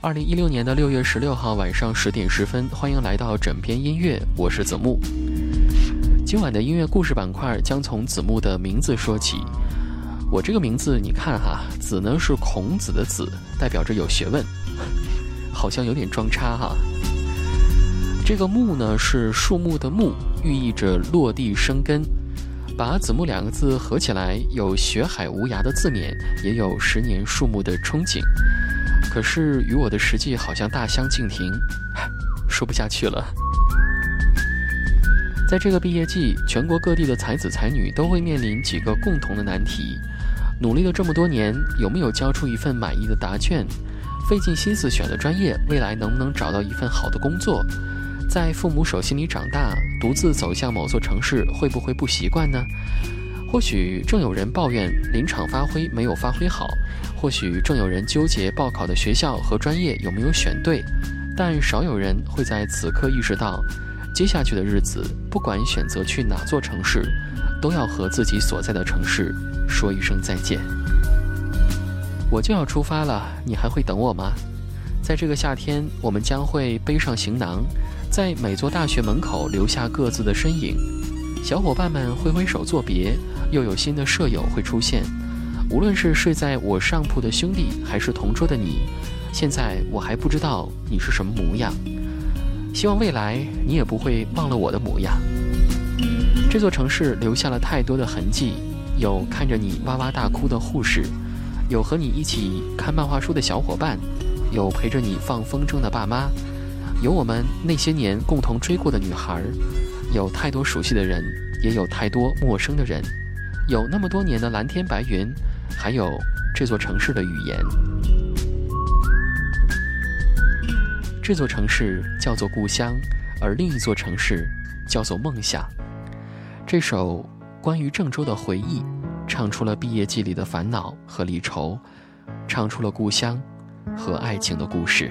二零一六年的六月十六号晚上十点十分，欢迎来到枕边音乐，我是子木。今晚的音乐故事板块将从子木的名字说起。我这个名字，你看哈，子呢是孔子的子，代表着有学问，好像有点装叉哈。这个木呢是树木的木，寓意着落地生根。把子木两个字合起来，有学海无涯的字面，也有十年树木的憧憬。可是与我的实际好像大相径庭，说不下去了。在这个毕业季，全国各地的才子才女都会面临几个共同的难题：努力了这么多年，有没有交出一份满意的答卷？费尽心思选的专业，未来能不能找到一份好的工作？在父母手心里长大，独自走向某座城市，会不会不习惯呢？或许正有人抱怨临场发挥没有发挥好，或许正有人纠结报考的学校和专业有没有选对，但少有人会在此刻意识到，接下去的日子，不管选择去哪座城市，都要和自己所在的城市说一声再见。我就要出发了，你还会等我吗？在这个夏天，我们将会背上行囊。在每座大学门口留下各自的身影，小伙伴们挥挥手作别，又有新的舍友会出现。无论是睡在我上铺的兄弟，还是同桌的你，现在我还不知道你是什么模样。希望未来你也不会忘了我的模样。这座城市留下了太多的痕迹，有看着你哇哇大哭的护士，有和你一起看漫画书的小伙伴，有陪着你放风筝的爸妈。有我们那些年共同追过的女孩，有太多熟悉的人，也有太多陌生的人，有那么多年的蓝天白云，还有这座城市的语言。这座城市叫做故乡，而另一座城市叫做梦想。这首关于郑州的回忆，唱出了毕业季里的烦恼和离愁，唱出了故乡和爱情的故事。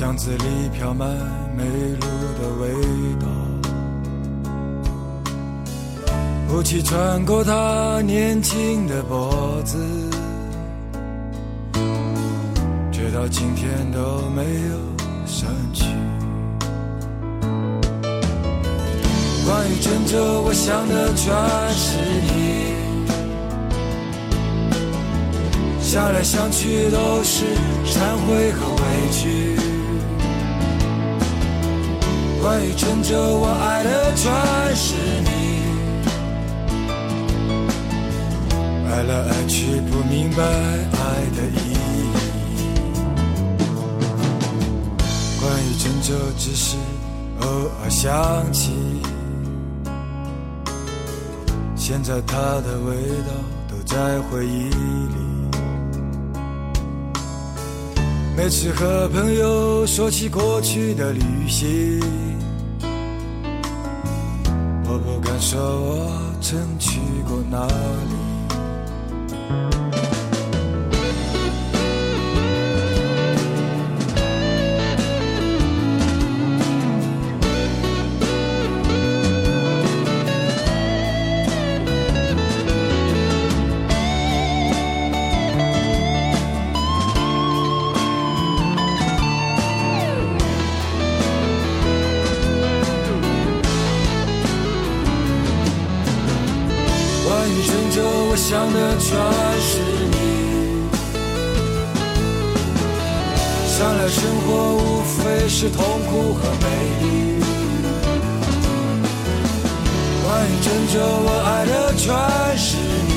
巷子里飘满梅露的味道，雾气穿过他年轻的脖子，直到今天都没有散去。关于郑州，我想的全是你，想来想去都是忏悔和关于郑州，我爱的全是你，爱来爱去不明白爱的意义。关于郑州，只是偶尔想起，现在它的味道都在回忆里。每次和朋友说起过去的旅行，曾去过哪里。关于郑州，我想的全是你，想来生活无非是痛苦和美丽。关于郑州，我爱的全是你，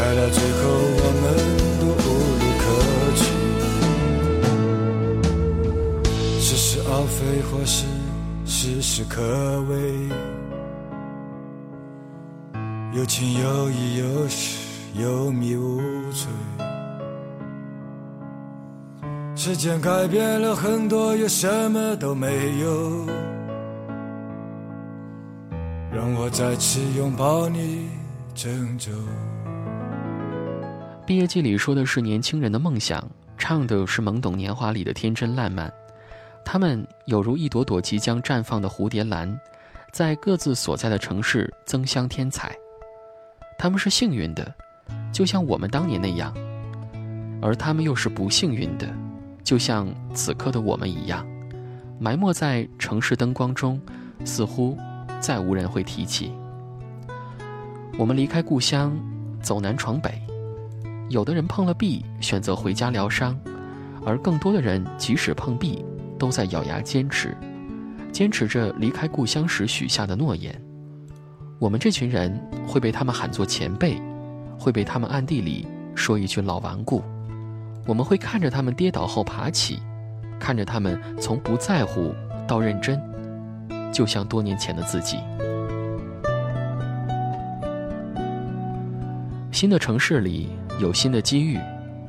爱到最后，我们都无路可去，似是而非，或是事事可畏，有情有义，有时有迷无醉。时间改变了很多，又什么都没有。让我再次拥抱你，郑州。毕业季里说的是年轻人的梦想，唱的是懵懂年华里的天真烂漫。他们有如一朵朵即将绽放的蝴蝶兰，在各自所在的城市增香添彩。他们是幸运的，就像我们当年那样；而他们又是不幸运的。就像此刻的我们一样，埋没在城市灯光中，似乎再无人会提起。我们离开故乡，走南闯北，有的人碰了壁，选择回家疗伤，而更多的人即使碰壁，都在咬牙坚持，坚持着离开故乡时许下的诺言。我们这群人会被他们喊作前辈，会被他们暗地里说一句老顽固。我们会看着他们跌倒后爬起，看着他们从不在乎到认真，就像多年前的自己。新的城市里有新的机遇，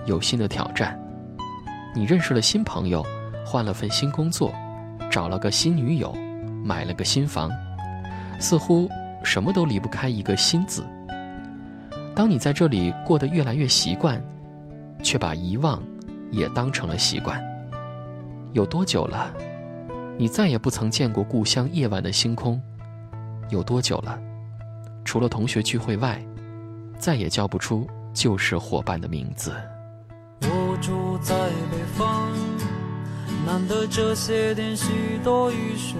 有新的挑战。你认识了新朋友，换了份新工作，找了个新女友，买了个新房，似乎什么都离不开一个“新”字。当你在这里过得越来越习惯。却把遗忘也当成了习惯。有多久了，你再也不曾见过故乡夜晚的星空？有多久了，除了同学聚会外，再也叫不出旧时伙伴的名字？我住在北方，难得这些天许多雨水。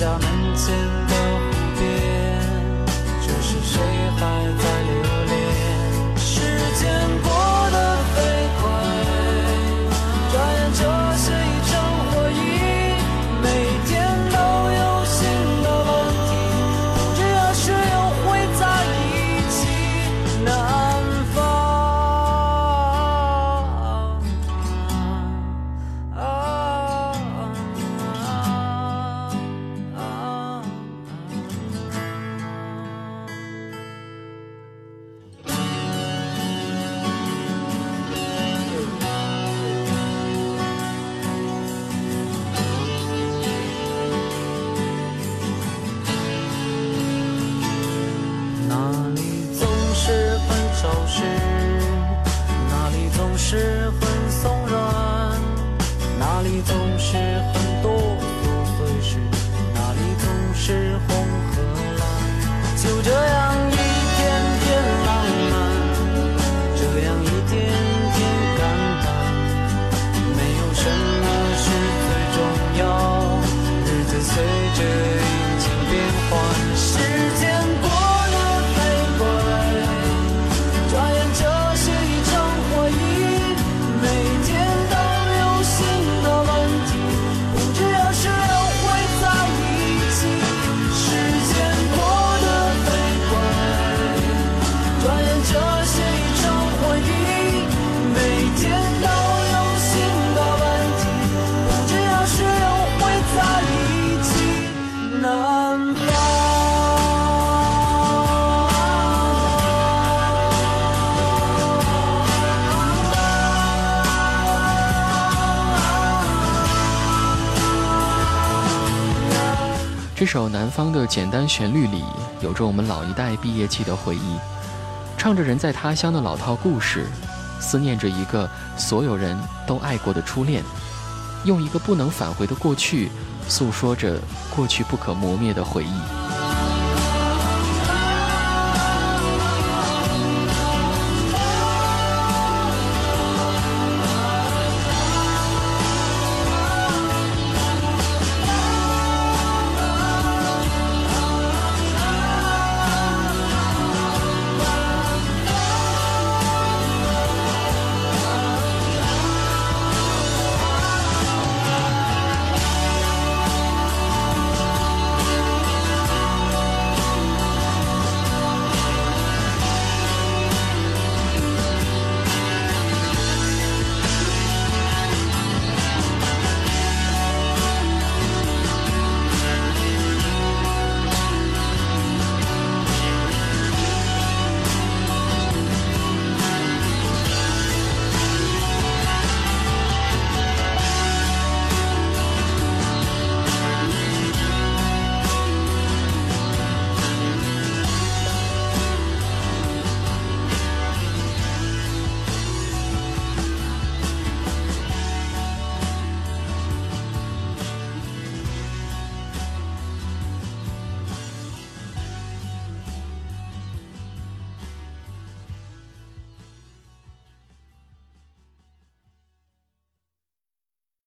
我家门前的湖边，这首《南方》的简单旋律里，有着我们老一代毕业季的回忆，唱着人在他乡的老套故事，思念着一个所有人都爱过的初恋，用一个不能返回的过去，诉说着过去不可磨灭的回忆。